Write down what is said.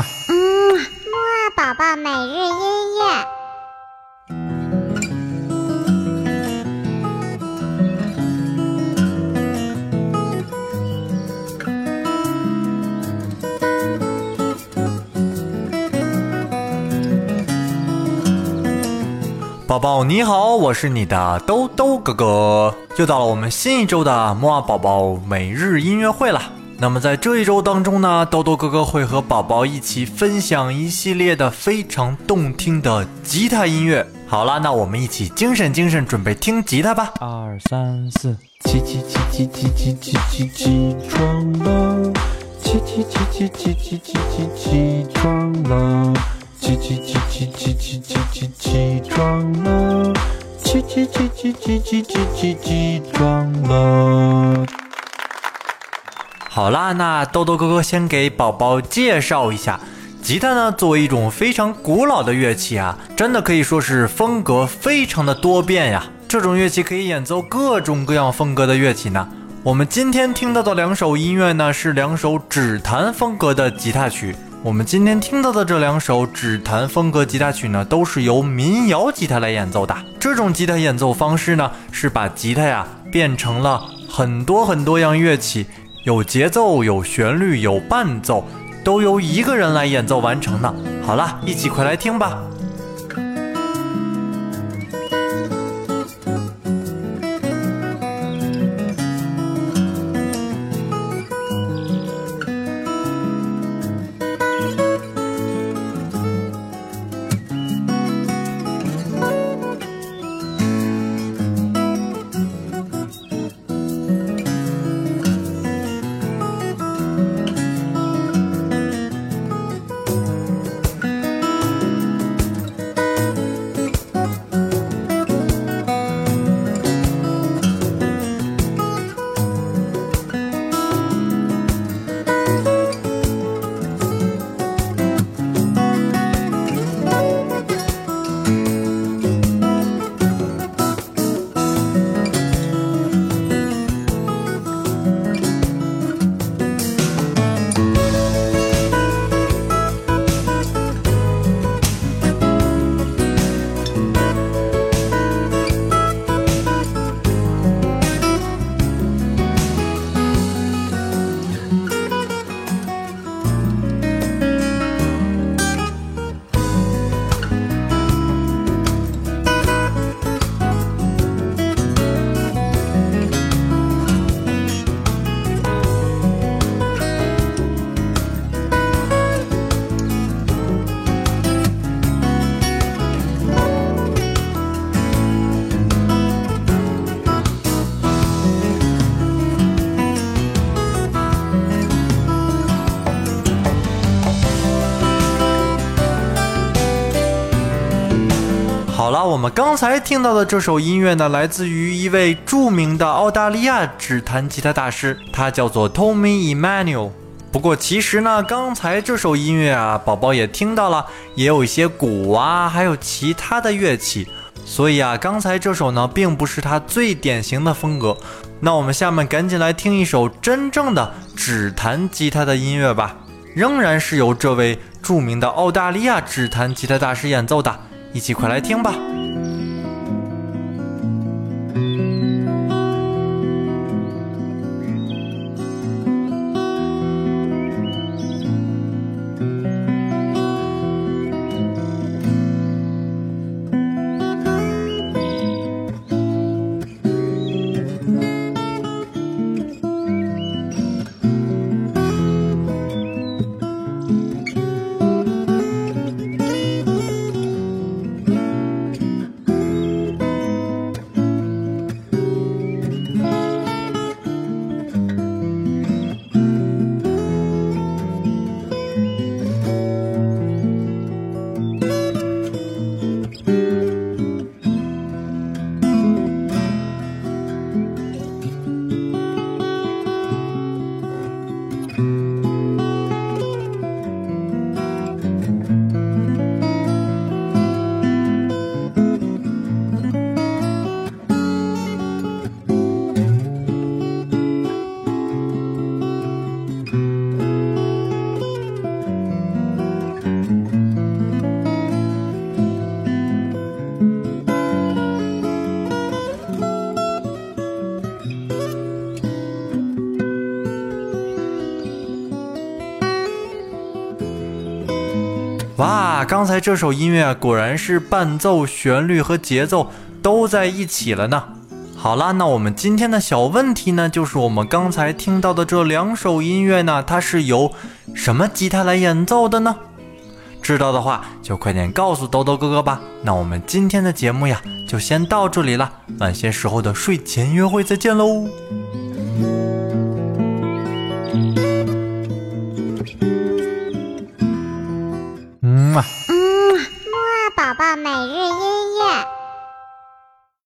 嗯木二宝宝每日音乐。宝宝你好，我是你的兜兜哥哥，又到了我们新一周的木二宝宝每日音乐会了。那么在这一周当中呢，兜兜哥哥会和宝宝一起分享一系列的非常动听的吉他音乐。好了，那我们一起精神精神，准备听吉他吧。二三四，起起起起起起起起起床了，起起起起起起起起起床了，起起起起起起起起起床了，起起起起起起起起起床了。好啦，那豆豆哥哥先给宝宝介绍一下，吉他呢作为一种非常古老的乐器啊，真的可以说是风格非常的多变呀。这种乐器可以演奏各种各样风格的乐器呢。我们今天听到的两首音乐呢，是两首指弹风格的吉他曲。我们今天听到的这两首指弹风格吉他曲呢，都是由民谣吉他来演奏的。这种吉他演奏方式呢，是把吉他呀变成了很多很多样乐器。有节奏，有旋律，有伴奏，都由一个人来演奏完成的。好了，一起快来听吧。好了，我们刚才听到的这首音乐呢，来自于一位著名的澳大利亚指弹吉他大师，他叫做 Tommy Emmanuel。不过其实呢，刚才这首音乐啊，宝宝也听到了，也有一些鼓啊，还有其他的乐器，所以啊，刚才这首呢，并不是他最典型的风格。那我们下面赶紧来听一首真正的指弹吉他的音乐吧，仍然是由这位著名的澳大利亚指弹吉他大师演奏的。一起快来听吧。哇，刚才这首音乐果然是伴奏、旋律和节奏都在一起了呢。好啦，那我们今天的小问题呢，就是我们刚才听到的这两首音乐呢，它是由什么吉他来演奏的呢？知道的话就快点告诉豆豆哥哥吧。那我们今天的节目呀，就先到这里了。晚些时候的睡前约会再见喽。